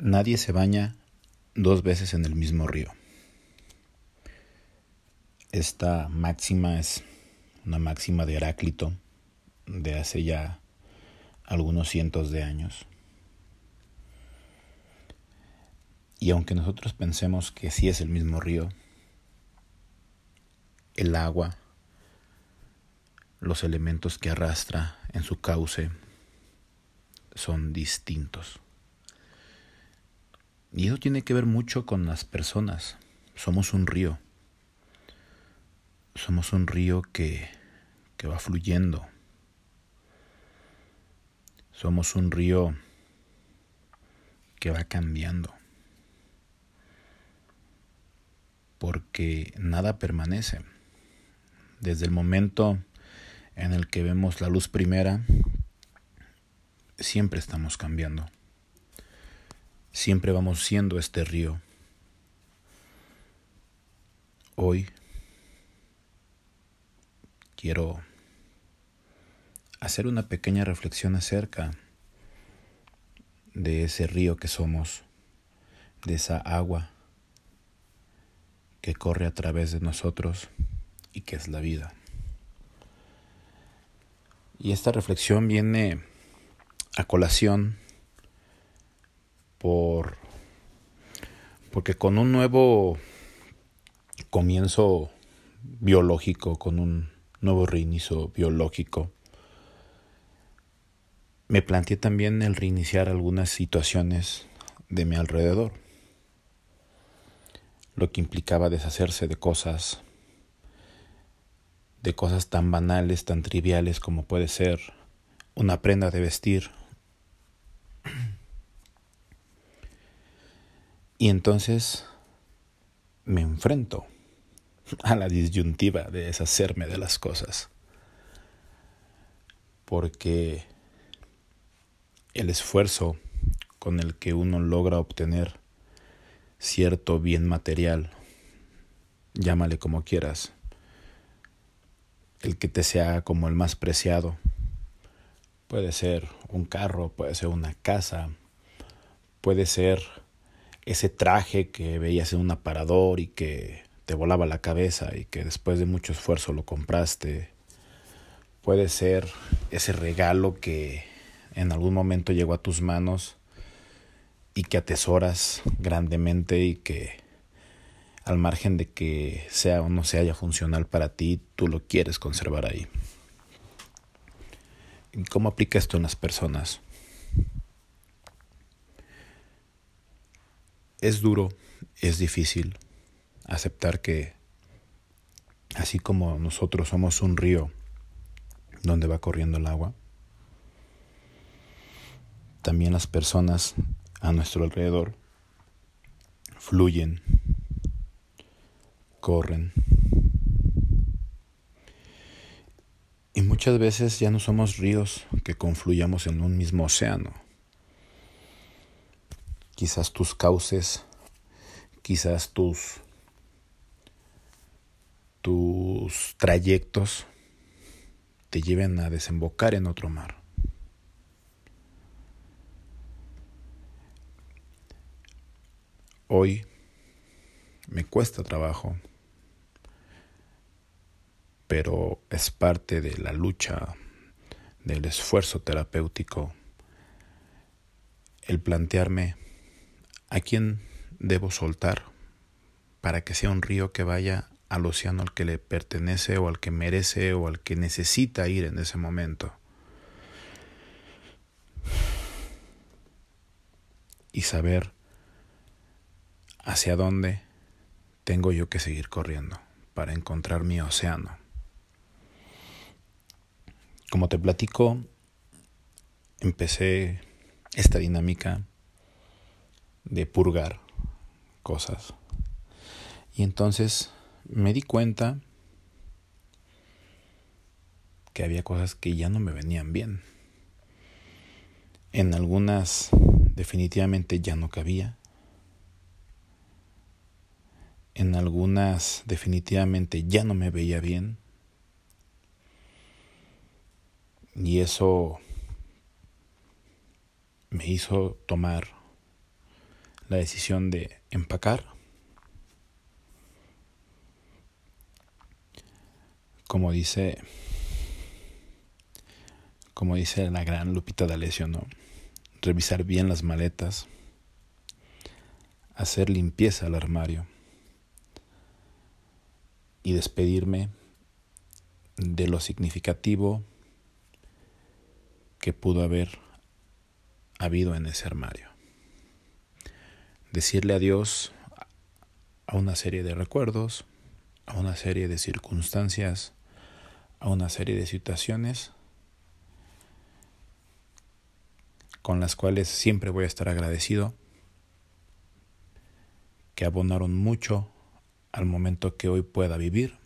Nadie se baña dos veces en el mismo río. Esta máxima es una máxima de Heráclito de hace ya algunos cientos de años. Y aunque nosotros pensemos que sí es el mismo río, el agua, los elementos que arrastra en su cauce son distintos. Y eso tiene que ver mucho con las personas. Somos un río. Somos un río que, que va fluyendo. Somos un río que va cambiando. Porque nada permanece. Desde el momento en el que vemos la luz primera, siempre estamos cambiando siempre vamos siendo este río. Hoy quiero hacer una pequeña reflexión acerca de ese río que somos, de esa agua que corre a través de nosotros y que es la vida. Y esta reflexión viene a colación por porque con un nuevo comienzo biológico, con un nuevo reinicio biológico, me planteé también el reiniciar algunas situaciones de mi alrededor, lo que implicaba deshacerse de cosas, de cosas tan banales, tan triviales como puede ser una prenda de vestir, Y entonces me enfrento a la disyuntiva de deshacerme de las cosas. Porque el esfuerzo con el que uno logra obtener cierto bien material, llámale como quieras, el que te sea como el más preciado, puede ser un carro, puede ser una casa, puede ser ese traje que veías en un aparador y que te volaba la cabeza y que después de mucho esfuerzo lo compraste. Puede ser ese regalo que en algún momento llegó a tus manos y que atesoras grandemente y que al margen de que sea o no sea haya funcional para ti, tú lo quieres conservar ahí. ¿Y cómo aplica esto en las personas? Es duro, es difícil aceptar que así como nosotros somos un río donde va corriendo el agua, también las personas a nuestro alrededor fluyen, corren. Y muchas veces ya no somos ríos que confluyamos en un mismo océano quizás tus cauces, quizás tus, tus trayectos te lleven a desembocar en otro mar. Hoy me cuesta trabajo, pero es parte de la lucha, del esfuerzo terapéutico, el plantearme ¿A quién debo soltar para que sea un río que vaya al océano al que le pertenece o al que merece o al que necesita ir en ese momento? Y saber hacia dónde tengo yo que seguir corriendo para encontrar mi océano. Como te platico, empecé esta dinámica de purgar cosas. Y entonces me di cuenta que había cosas que ya no me venían bien. En algunas definitivamente ya no cabía. En algunas definitivamente ya no me veía bien. Y eso me hizo tomar la decisión de empacar. Como dice, como dice la gran Lupita D'Alessio, ¿no? Revisar bien las maletas, hacer limpieza al armario y despedirme de lo significativo que pudo haber habido en ese armario. Decirle adiós a una serie de recuerdos, a una serie de circunstancias, a una serie de situaciones con las cuales siempre voy a estar agradecido, que abonaron mucho al momento que hoy pueda vivir,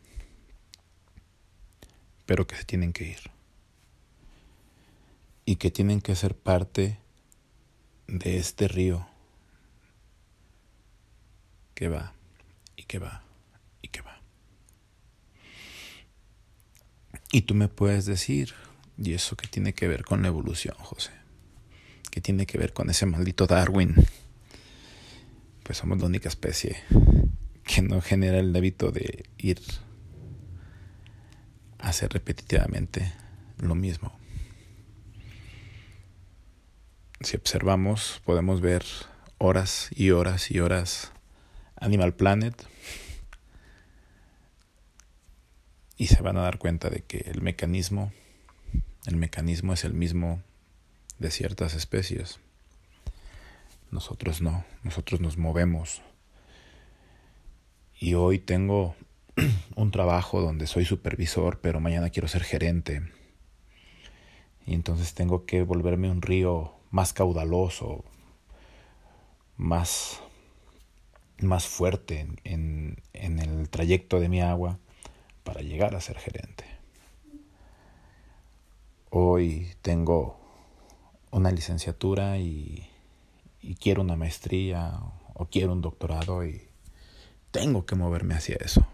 pero que se tienen que ir. Y que tienen que ser parte de este río que va y que va y que va. Y tú me puedes decir, ¿y eso qué tiene que ver con la evolución, José? ¿Qué tiene que ver con ese maldito Darwin? Pues somos la única especie que no genera el hábito de ir a hacer repetitivamente lo mismo. Si observamos, podemos ver horas y horas y horas Animal Planet y se van a dar cuenta de que el mecanismo el mecanismo es el mismo de ciertas especies. Nosotros no, nosotros nos movemos. Y hoy tengo un trabajo donde soy supervisor, pero mañana quiero ser gerente. Y entonces tengo que volverme un río más caudaloso, más, más fuerte en, en el trayecto de mi agua para llegar a ser gerente. Hoy tengo una licenciatura y, y, quiero una maestría o quiero un doctorado y tengo que moverme hacia eso.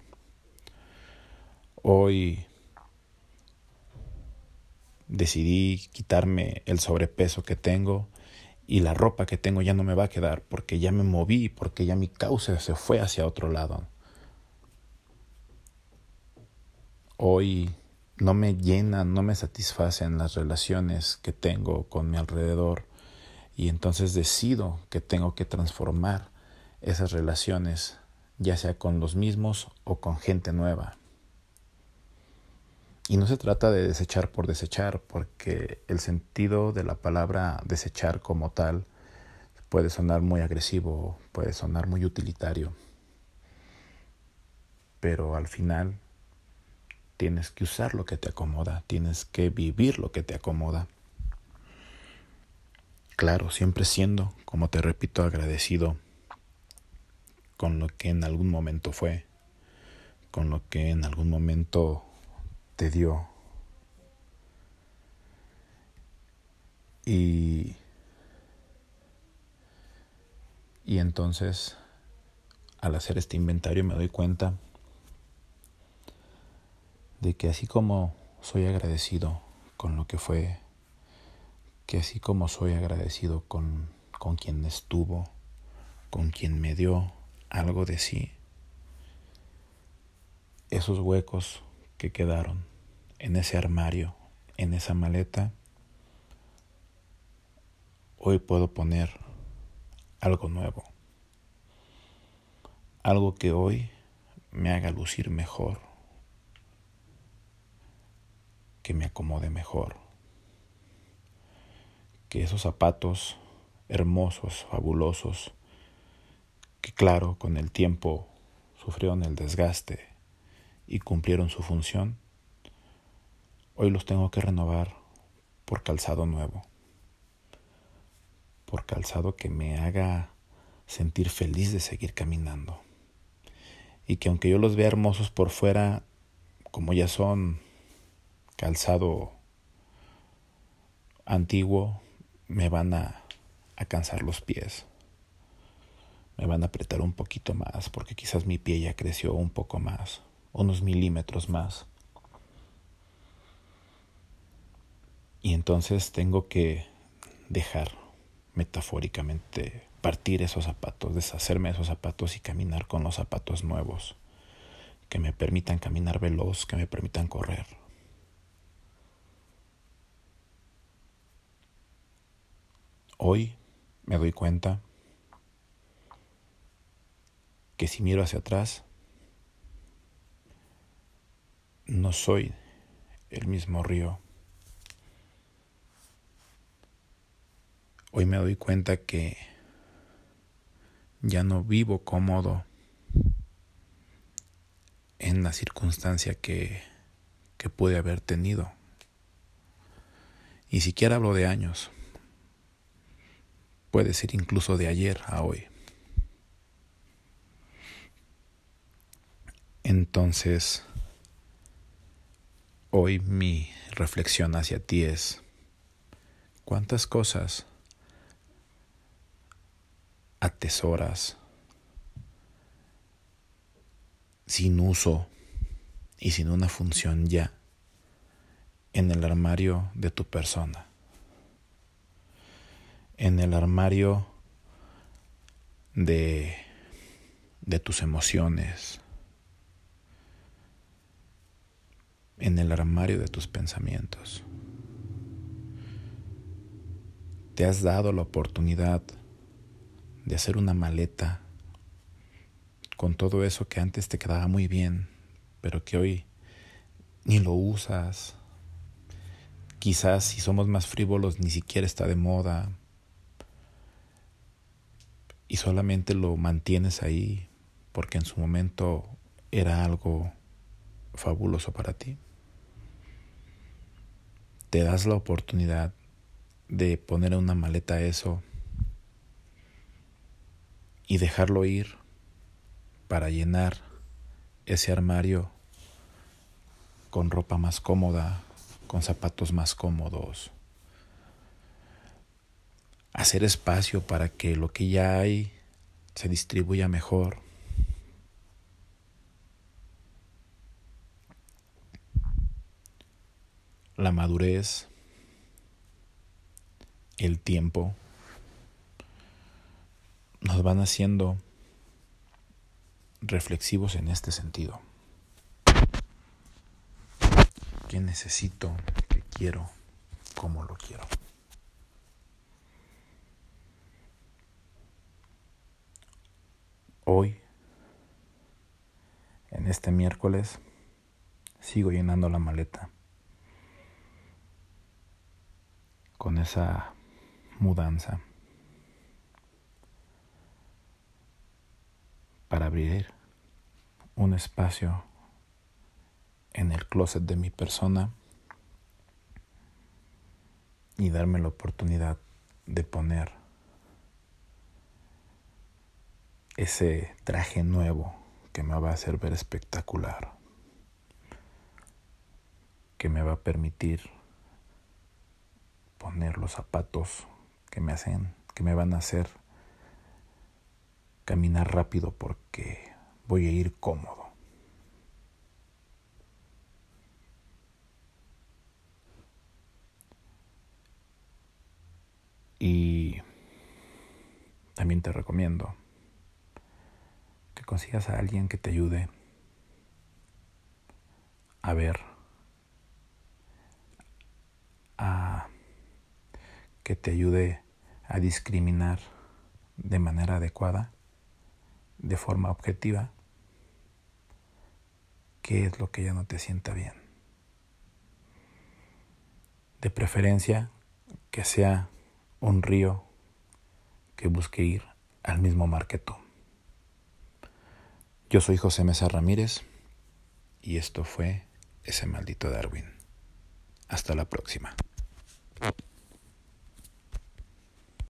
Hoy decidí quitarme el sobrepeso que tengo y la ropa que tengo ya no me va a quedar porque ya me moví, porque ya mi causa se fue hacia otro lado. Hoy no me llenan, no me satisfacen las relaciones que tengo con mi alrededor y entonces decido que tengo que transformar esas relaciones, ya sea con los mismos o con gente nueva. Y no se trata de desechar por desechar, porque el sentido de la palabra desechar como tal puede sonar muy agresivo, puede sonar muy utilitario. Pero al final tienes que usar lo que te acomoda, tienes que vivir lo que te acomoda. Claro, siempre siendo, como te repito, agradecido con lo que en algún momento fue, con lo que en algún momento te dio. Y, y entonces, al hacer este inventario me doy cuenta de que así como soy agradecido con lo que fue, que así como soy agradecido con, con quien estuvo, con quien me dio algo de sí, esos huecos que quedaron en ese armario, en esa maleta, hoy puedo poner algo nuevo. Algo que hoy me haga lucir mejor, que me acomode mejor. Que esos zapatos hermosos, fabulosos, que claro, con el tiempo sufrieron el desgaste y cumplieron su función, hoy los tengo que renovar por calzado nuevo, por calzado que me haga sentir feliz de seguir caminando. Y que aunque yo los vea hermosos por fuera, como ya son calzado antiguo, me van a, cansar los pies. Me van a apretar un poquito más porque quizás mi pie ya creció un poco más unos milímetros más. Y entonces tengo que dejar metafóricamente partir esos zapatos, deshacerme de esos zapatos y caminar con los zapatos nuevos, que me permitan caminar veloz, que me permitan correr. Hoy me doy cuenta que si miro hacia atrás, no soy el mismo río. Hoy me doy cuenta que ya no vivo cómodo en la circunstancia que, que pude haber tenido. Ni siquiera hablo de años. Puede ser incluso de ayer a hoy. Entonces, hoy mi reflexión hacia ti es, ¿cuántas cosas atesoras sin uso y sin una función ya en el armario de tu persona, en el armario de, de tus emociones, en el armario de tus pensamientos. Te has dado la oportunidad de hacer una maleta con todo eso que antes te quedaba muy bien, pero que hoy ni lo usas. Quizás si somos más frívolos ni siquiera está de moda y solamente lo mantienes ahí porque en su momento era algo fabuloso para ti. Te das la oportunidad de poner en una maleta eso y dejarlo ir para llenar ese armario con ropa más cómoda, con zapatos más cómodos. Hacer espacio para que lo que ya hay se distribuya mejor. La madurez, el tiempo, nos van haciendo reflexivos en este sentido. ¿Qué necesito? ¿Qué quiero? ¿Cómo lo quiero? Hoy, en este miércoles, sigo llenando la maleta con esa mudanza para abrir un espacio en el closet de mi persona y darme la oportunidad de poner ese traje nuevo que me va a hacer ver espectacular, que me va a permitir poner los zapatos que me hacen, que me van a hacer caminar rápido porque voy a ir cómodo. Y también te recomiendo que consigas a alguien que te ayude a ver, a que te ayude a discriminar de manera adecuada de forma objetiva qué es lo que ya no te sienta bien. De preferencia que sea un río que busque ir al mismo mar que tú. Yo soy José Mesa Ramírez y esto fue ese maldito Darwin. Hasta la próxima.